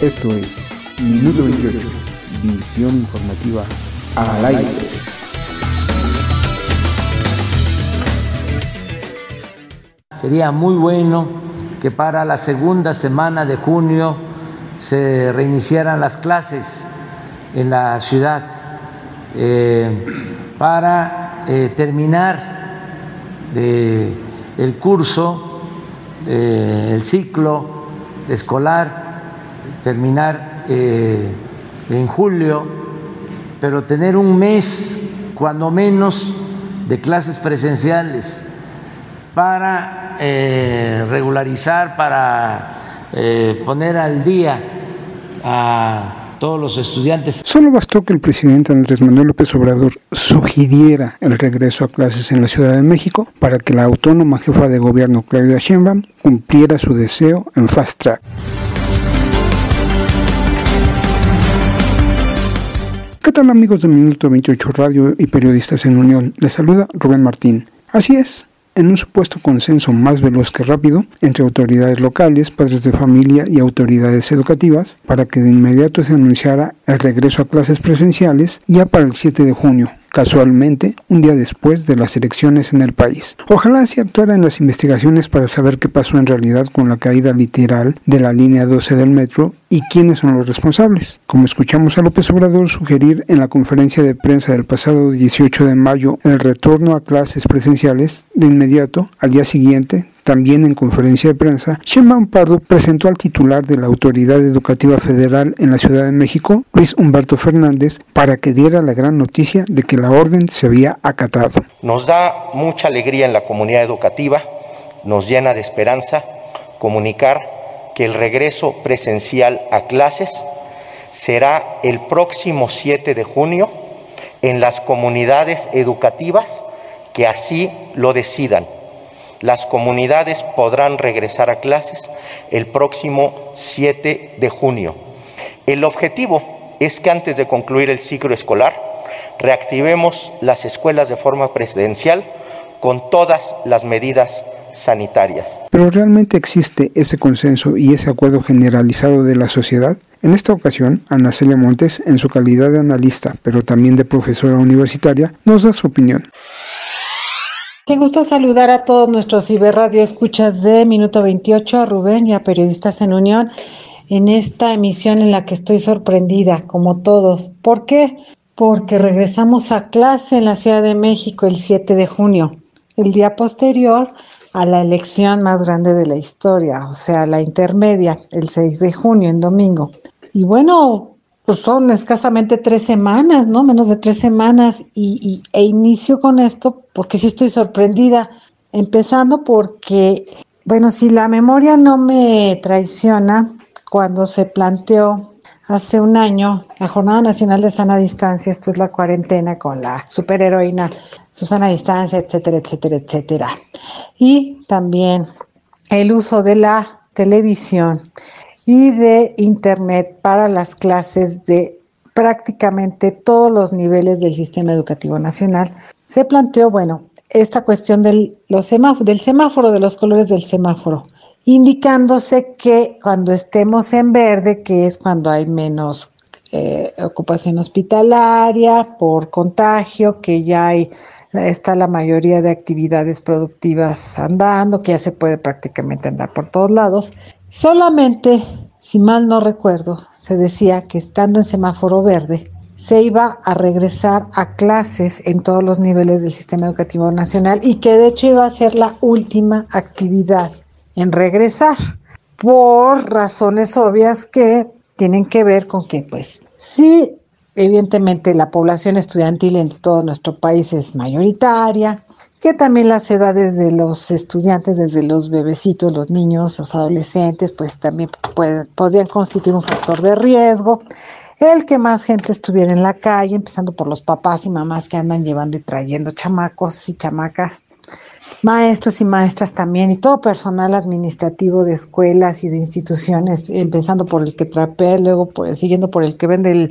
Esto es Minuto 28, visión informativa al aire. Sería muy bueno que para la segunda semana de junio se reiniciaran las clases en la ciudad eh, para eh, terminar el curso, eh, el ciclo escolar, terminar en julio, pero tener un mes, cuando menos, de clases presenciales para regularizar, para poner al día a todos los estudiantes. Solo bastó que el presidente Andrés Manuel López Obrador sugiriera el regreso a clases en la Ciudad de México para que la autónoma jefa de gobierno Claudia Sheinbaum cumpliera su deseo en fast track. ¿Qué tal amigos de Minuto 28 Radio y periodistas en Unión? Les saluda Rubén Martín. Así es, en un supuesto consenso más veloz que rápido entre autoridades locales, padres de familia y autoridades educativas, para que de inmediato se anunciara el regreso a clases presenciales ya para el 7 de junio, casualmente un día después de las elecciones en el país. Ojalá se actuara en las investigaciones para saber qué pasó en realidad con la caída literal de la línea 12 del metro y quiénes son los responsables. Como escuchamos a López Obrador sugerir en la conferencia de prensa del pasado 18 de mayo el retorno a clases presenciales de inmediato al día siguiente también en conferencia de prensa, Sheinbaum Pardo presentó al titular de la Autoridad Educativa Federal en la Ciudad de México, Luis Humberto Fernández, para que diera la gran noticia de que la orden se había acatado. Nos da mucha alegría en la comunidad educativa, nos llena de esperanza comunicar que el regreso presencial a clases será el próximo 7 de junio en las comunidades educativas que así lo decidan las comunidades podrán regresar a clases el próximo 7 de junio. El objetivo es que antes de concluir el ciclo escolar, reactivemos las escuelas de forma presidencial con todas las medidas sanitarias. Pero realmente existe ese consenso y ese acuerdo generalizado de la sociedad. En esta ocasión, Ana Celia Montes, en su calidad de analista, pero también de profesora universitaria, nos da su opinión. Qué gusto saludar a todos nuestros ciberradio escuchas de Minuto 28, a Rubén y a Periodistas en Unión, en esta emisión en la que estoy sorprendida, como todos. ¿Por qué? Porque regresamos a clase en la Ciudad de México el 7 de junio, el día posterior a la elección más grande de la historia, o sea, la intermedia, el 6 de junio, en domingo. Y bueno, pues son escasamente tres semanas, ¿no? Menos de tres semanas y, e inicio con esto porque sí estoy sorprendida, empezando porque, bueno, si la memoria no me traiciona, cuando se planteó hace un año la Jornada Nacional de Sana Distancia, esto es la cuarentena con la superheroína Susana Distancia, etcétera, etcétera, etcétera. Y también el uso de la televisión y de Internet para las clases de prácticamente todos los niveles del sistema educativo nacional, se planteó, bueno, esta cuestión del, los del semáforo, de los colores del semáforo, indicándose que cuando estemos en verde, que es cuando hay menos eh, ocupación hospitalaria por contagio, que ya hay, está la mayoría de actividades productivas andando, que ya se puede prácticamente andar por todos lados, Solamente, si mal no recuerdo, se decía que estando en semáforo verde, se iba a regresar a clases en todos los niveles del sistema educativo nacional y que de hecho iba a ser la última actividad en regresar por razones obvias que tienen que ver con que pues sí, evidentemente la población estudiantil en todo nuestro país es mayoritaria, que también las edades de los estudiantes, desde los bebecitos, los niños, los adolescentes, pues también podrían constituir un factor de riesgo. El que más gente estuviera en la calle, empezando por los papás y mamás que andan llevando y trayendo chamacos y chamacas, maestros y maestras también, y todo personal administrativo de escuelas y de instituciones, empezando por el que trapea, luego siguiendo por el que vende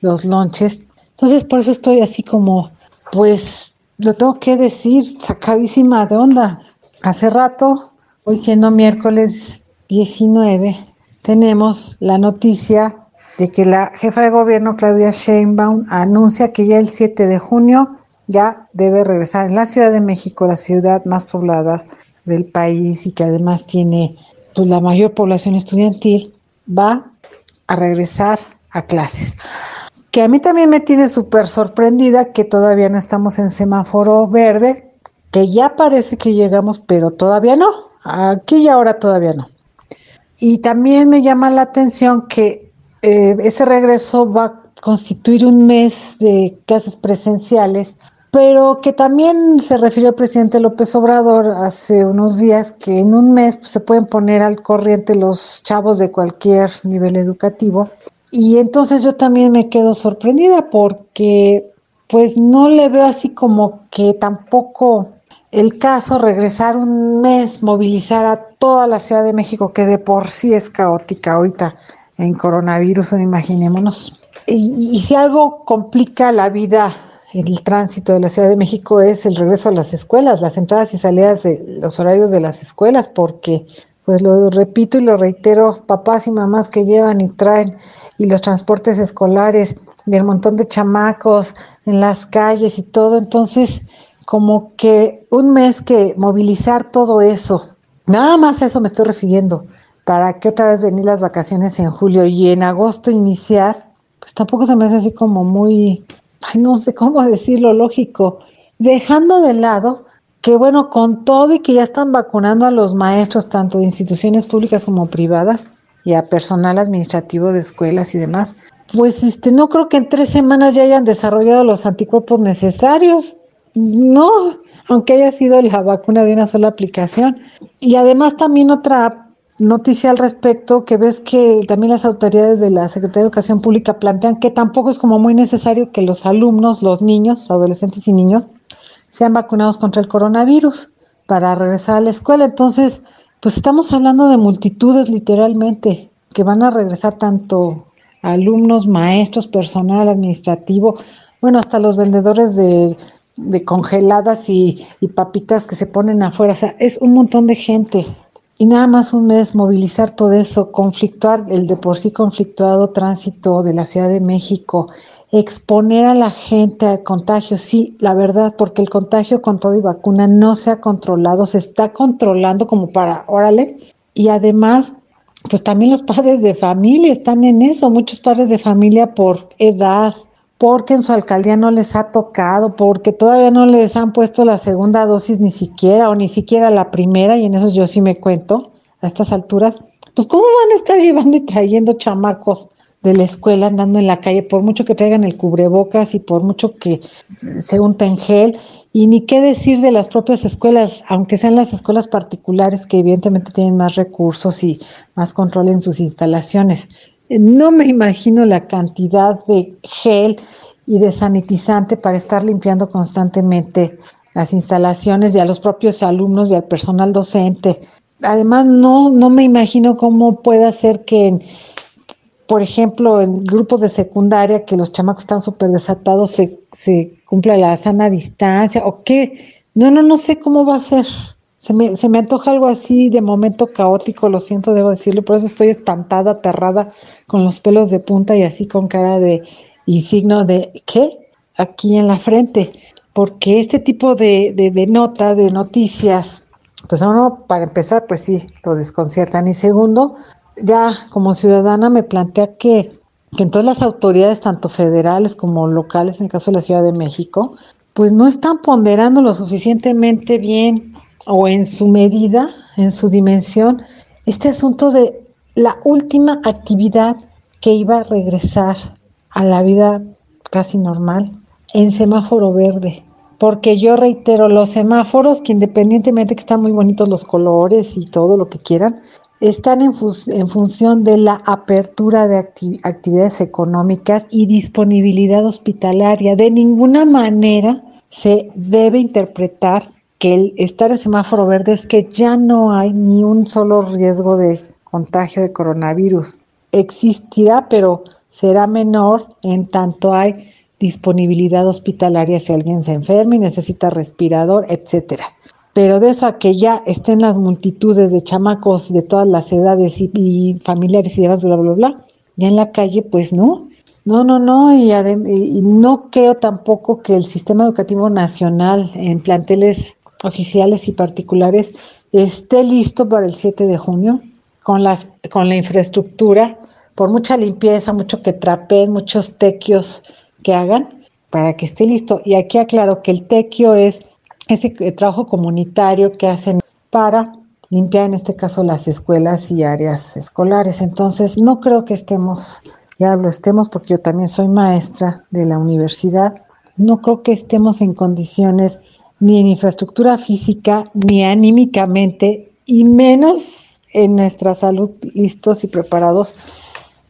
los lonches. Entonces, por eso estoy así como, pues, lo tengo que decir, sacadísima de onda. Hace rato, hoy siendo miércoles 19, tenemos la noticia de que la jefa de gobierno Claudia Sheinbaum anuncia que ya el 7 de junio ya debe regresar en la Ciudad de México, la ciudad más poblada del país y que además tiene pues, la mayor población estudiantil, va a regresar a clases. Que a mí también me tiene súper sorprendida que todavía no estamos en semáforo verde, que ya parece que llegamos, pero todavía no. Aquí y ahora todavía no. Y también me llama la atención que eh, ese regreso va a constituir un mes de clases presenciales pero que también se refirió el presidente López Obrador hace unos días que en un mes pues, se pueden poner al corriente los chavos de cualquier nivel educativo. Y entonces yo también me quedo sorprendida porque pues no le veo así como que tampoco el caso regresar un mes, movilizar a toda la Ciudad de México, que de por sí es caótica ahorita en coronavirus, imaginémonos. Y, y si algo complica la vida el tránsito de la Ciudad de México es el regreso a las escuelas, las entradas y salidas de los horarios de las escuelas, porque, pues lo repito y lo reitero, papás y mamás que llevan y traen, y los transportes escolares, y el montón de chamacos en las calles y todo, entonces, como que un mes que movilizar todo eso, nada más a eso me estoy refiriendo, para que otra vez venir las vacaciones en julio y en agosto iniciar, pues tampoco se me hace así como muy ay, no sé cómo decirlo lógico, dejando de lado que bueno, con todo y que ya están vacunando a los maestros, tanto de instituciones públicas como privadas, y a personal administrativo de escuelas y demás, pues este, no creo que en tres semanas ya hayan desarrollado los anticuerpos necesarios. No, aunque haya sido la vacuna de una sola aplicación. Y además también otra noticia al respecto que ves que también las autoridades de la Secretaría de Educación Pública plantean que tampoco es como muy necesario que los alumnos, los niños, adolescentes y niños, sean vacunados contra el coronavirus para regresar a la escuela. Entonces, pues estamos hablando de multitudes literalmente que van a regresar tanto alumnos, maestros, personal administrativo, bueno, hasta los vendedores de, congeladas y, y papitas que se ponen afuera. O sea, es un montón de gente y nada más un mes movilizar todo eso, conflictuar el de por sí conflictuado tránsito de la Ciudad de México, exponer a la gente al contagio, sí, la verdad, porque el contagio con todo y vacuna no se ha controlado, se está controlando como para, órale, y además, pues también los padres de familia están en eso, muchos padres de familia por edad, porque en su alcaldía no les ha tocado, porque todavía no les han puesto la segunda dosis ni siquiera, o ni siquiera la primera, y en eso yo sí me cuento a estas alturas, pues cómo van a estar llevando y trayendo chamacos de la escuela andando en la calle, por mucho que traigan el cubrebocas y por mucho que se unten gel, y ni qué decir de las propias escuelas, aunque sean las escuelas particulares que evidentemente tienen más recursos y más control en sus instalaciones. No me imagino la cantidad de gel y de sanitizante para estar limpiando constantemente las instalaciones y a los propios alumnos y al personal docente. Además, no, no me imagino cómo puede ser que, por ejemplo, en grupos de secundaria, que los chamacos están súper desatados, se, se cumpla la sana distancia o qué. No, no, no sé cómo va a ser. Se me, se me antoja algo así de momento caótico, lo siento, debo decirlo, por eso estoy espantada, aterrada, con los pelos de punta y así con cara de y signo de ¿qué? aquí en la frente, porque este tipo de, de, de nota, de noticias, pues uno, para empezar, pues sí, lo desconciertan. Y segundo, ya como ciudadana me plantea que, que entonces las autoridades, tanto federales como locales, en el caso de la Ciudad de México, pues no están ponderando lo suficientemente bien o en su medida, en su dimensión, este asunto de la última actividad que iba a regresar a la vida casi normal en semáforo verde. Porque yo reitero, los semáforos, que independientemente que están muy bonitos los colores y todo lo que quieran, están en, en función de la apertura de actividades económicas y disponibilidad hospitalaria. De ninguna manera se debe interpretar que el estar en semáforo verde es que ya no hay ni un solo riesgo de contagio de coronavirus. Existirá, pero será menor en tanto hay disponibilidad hospitalaria si alguien se enferma y necesita respirador, etcétera. pero de eso a que ya estén las multitudes de chamacos de todas las edades y, familiares y demás, bla, bla, bla, ya en la calle, pues no. No, no, no, y, y no creo tampoco que el sistema educativo nacional en planteles oficiales y particulares esté listo para el 7 de junio con, las, con la infraestructura, por mucha limpieza, mucho que trapeen, muchos tequios que hagan, para que esté listo. Y aquí aclaro que el tequio es ese trabajo comunitario que hacen para limpiar en este caso las escuelas y áreas escolares. Entonces, no creo que estemos, ya lo estemos porque yo también soy maestra de la universidad, no creo que estemos en condiciones ni en infraestructura física, ni anímicamente, y menos en nuestra salud listos y preparados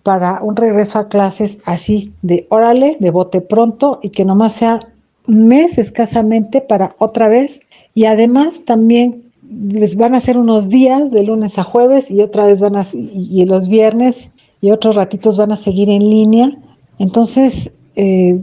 para un regreso a clases así de órale, de bote pronto y que nomás sea un mes escasamente para otra vez. Y además también les van a ser unos días de lunes a jueves y otra vez van a, y, los viernes y otros ratitos van a seguir en línea. Entonces, eh,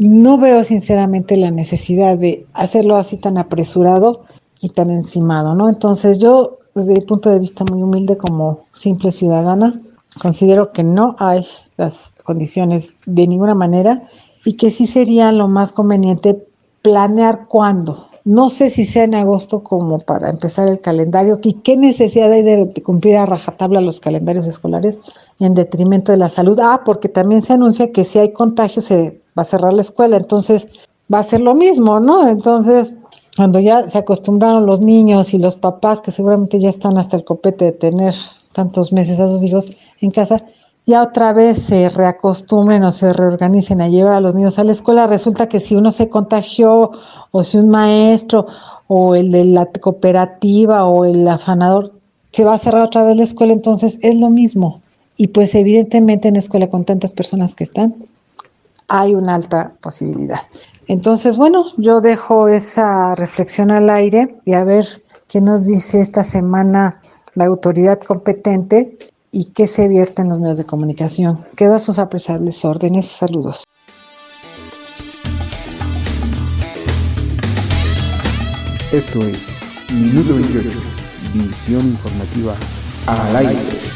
no veo sinceramente la necesidad de hacerlo así tan apresurado y tan encimado, ¿no? Entonces yo, desde mi punto de vista muy humilde como simple ciudadana, considero que no hay las condiciones de ninguna manera y que sí sería lo más conveniente planear cuándo. No sé si sea en agosto como para empezar el calendario y qué necesidad hay de cumplir a rajatabla los calendarios escolares en detrimento de la salud. Ah, porque también se anuncia que si hay contagios se va a cerrar la escuela, entonces va a ser lo mismo, ¿no? Entonces, cuando ya se acostumbraron los niños y los papás, que seguramente ya están hasta el copete de tener tantos meses a sus hijos en casa, ya otra vez se reacostumbren o se reorganicen a llevar a los niños a la escuela, resulta que si uno se contagió o si un maestro o el de la cooperativa o el afanador se va a cerrar otra vez la escuela, entonces es lo mismo. Y pues evidentemente en la escuela con tantas personas que están, hay una alta posibilidad. Entonces, bueno, yo dejo esa reflexión al aire y a ver qué nos dice esta semana la autoridad competente y qué se vierte en los medios de comunicación. Quedo a sus apreciables órdenes. Saludos. Esto es Minuto 28, visión informativa al aire.